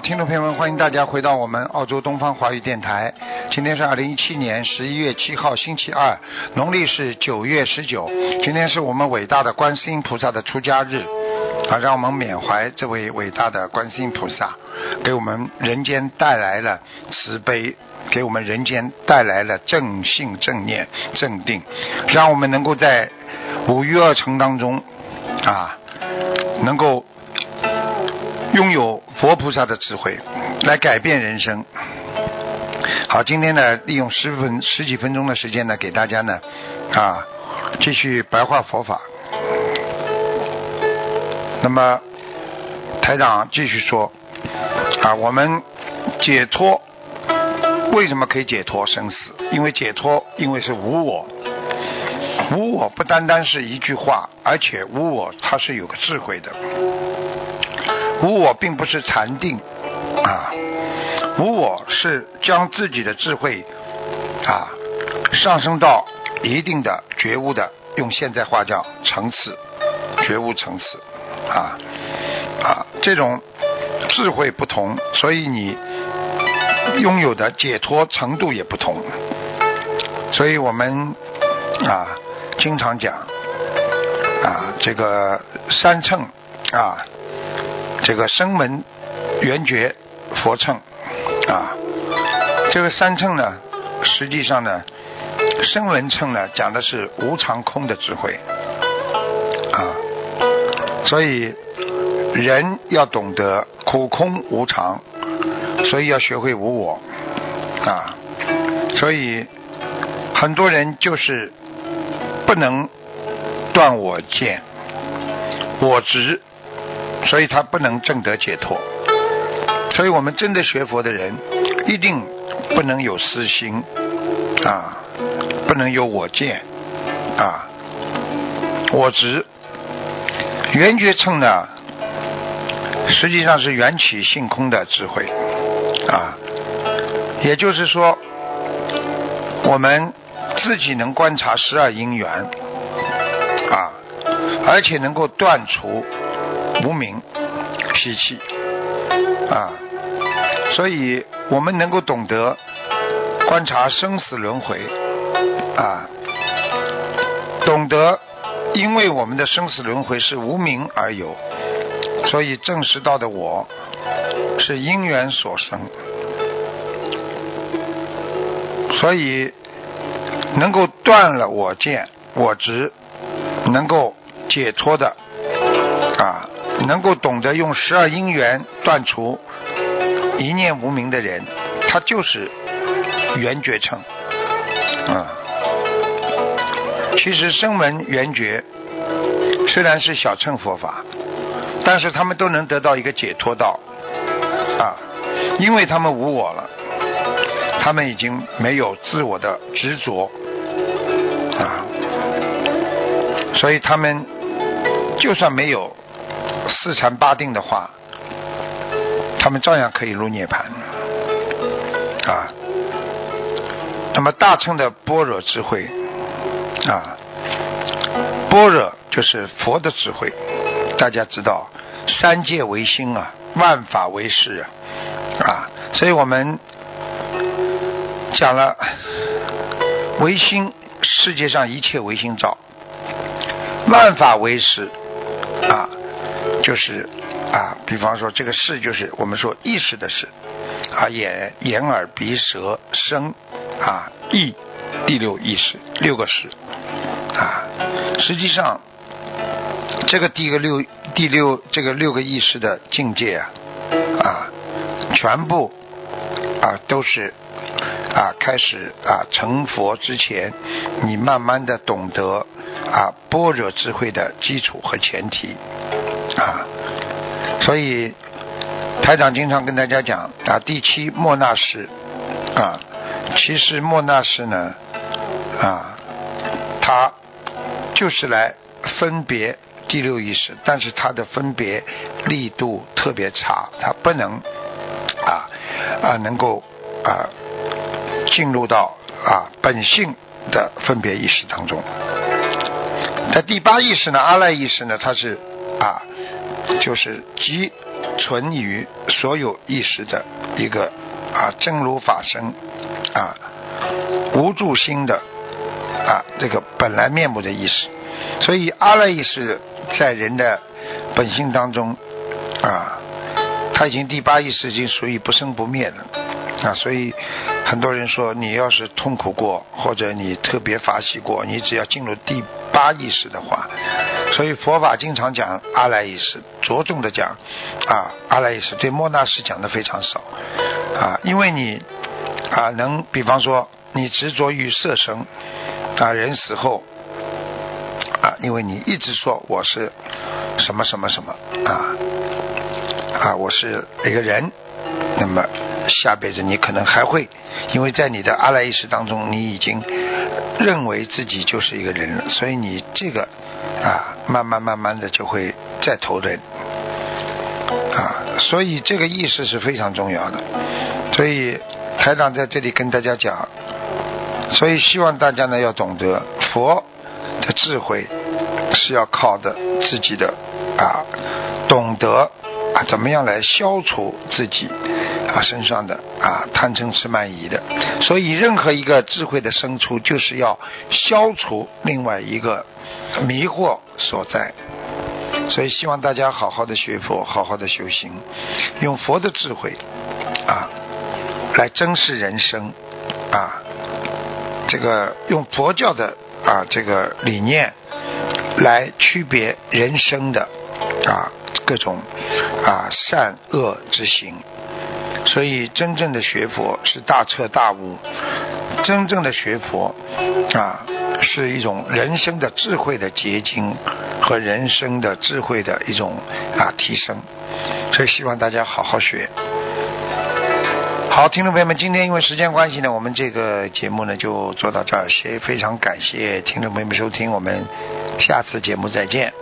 听众朋友们，欢迎大家回到我们澳洲东方华语电台。今天是二零一七年十一月七号，星期二，农历是九月十九。今天是我们伟大的观世音菩萨的出家日，啊，让我们缅怀这位伟大的观世音菩萨，给我们人间带来了慈悲，给我们人间带来了正信、正念、正定，让我们能够在五欲二乘当中，啊，能够。拥有佛菩萨的智慧来改变人生。好，今天呢，利用十分十几分钟的时间呢，给大家呢啊继续白话佛法。那么台长继续说啊，我们解脱为什么可以解脱生死？因为解脱，因为是无我。无我不单单是一句话，而且无我它是有个智慧的。无我并不是禅定啊，无我是将自己的智慧啊上升到一定的觉悟的，用现在话叫层次，觉悟层次啊啊这种智慧不同，所以你拥有的解脱程度也不同，所以我们啊经常讲啊这个三乘啊。这个声闻缘觉佛乘啊，这个三乘呢，实际上呢，声闻乘呢讲的是无常空的智慧啊，所以人要懂得苦空无常，所以要学会无我啊，所以很多人就是不能断我见我执。所以他不能证得解脱，所以我们真的学佛的人，一定不能有私心啊，不能有我见啊，我执。圆觉称呢，实际上是缘起性空的智慧啊，也就是说，我们自己能观察十二因缘啊，而且能够断除。无名脾气啊，所以我们能够懂得观察生死轮回啊，懂得因为我们的生死轮回是无名而有，所以证实到的我是因缘所生，所以能够断了我见我执，能够解脱的啊。能够懂得用十二因缘断除一念无明的人，他就是圆觉乘啊。其实声闻缘觉虽然是小乘佛法，但是他们都能得到一个解脱道啊，因为他们无我了，他们已经没有自我的执着啊，所以他们就算没有。四禅八定的话，他们照样可以入涅盘啊。那么大乘的般若智慧啊，般若就是佛的智慧。大家知道，三界为心啊，万法为识啊啊。所以我们讲了唯心，世界上一切唯心造，万法为识啊。就是啊，比方说这个视就是我们说意识的视啊，眼、眼、耳、鼻、舌、身啊，意第六意识六个识啊，实际上这个第一个六第六这个六个意识的境界啊啊，全部啊都是啊开始啊成佛之前，你慢慢的懂得啊般若智慧的基础和前提。啊，所以台长经常跟大家讲啊，第七莫那识啊，其实莫那识呢啊，它就是来分别第六意识，但是它的分别力度特别差，它不能啊啊能够啊进入到啊本性的分别意识当中。那第八意识呢，阿赖意识呢，它是。啊，就是集存于所有意识的一个啊真如法身啊无助心的啊这个本来面目的意识。所以阿赖意识在人的本性当中啊，他已经第八意识已经属于不生不灭了啊，所以很多人说你要是痛苦过或者你特别法喜过，你只要进入第八意识的话，所以佛法经常讲阿赖意识，着重的讲啊阿赖意识，对莫那识讲的非常少啊，因为你啊能比方说你执着于色身啊，人死后。啊，因为你一直说我是什么什么什么啊啊，我是一个人，那么下辈子你可能还会，因为在你的阿赖意识当中，你已经认为自己就是一个人了，所以你这个啊，慢慢慢慢的就会再投人啊，所以这个意识是非常重要的。所以台长在这里跟大家讲，所以希望大家呢要懂得佛。的智慧是要靠的自己的啊，懂得怎么样来消除自己啊身上的啊贪嗔痴慢疑的，所以任何一个智慧的生出，就是要消除另外一个迷惑所在。所以希望大家好好的学佛，好好的修行，用佛的智慧啊来珍视人生啊，这个用佛教的。啊，这个理念来区别人生的啊各种啊善恶之行，所以真正的学佛是大彻大悟，真正的学佛啊是一种人生的智慧的结晶和人生的智慧的一种啊提升，所以希望大家好好学。好，听众朋友们，今天因为时间关系呢，我们这个节目呢就做到这儿，谢非常感谢听众朋友们收听，我们下次节目再见。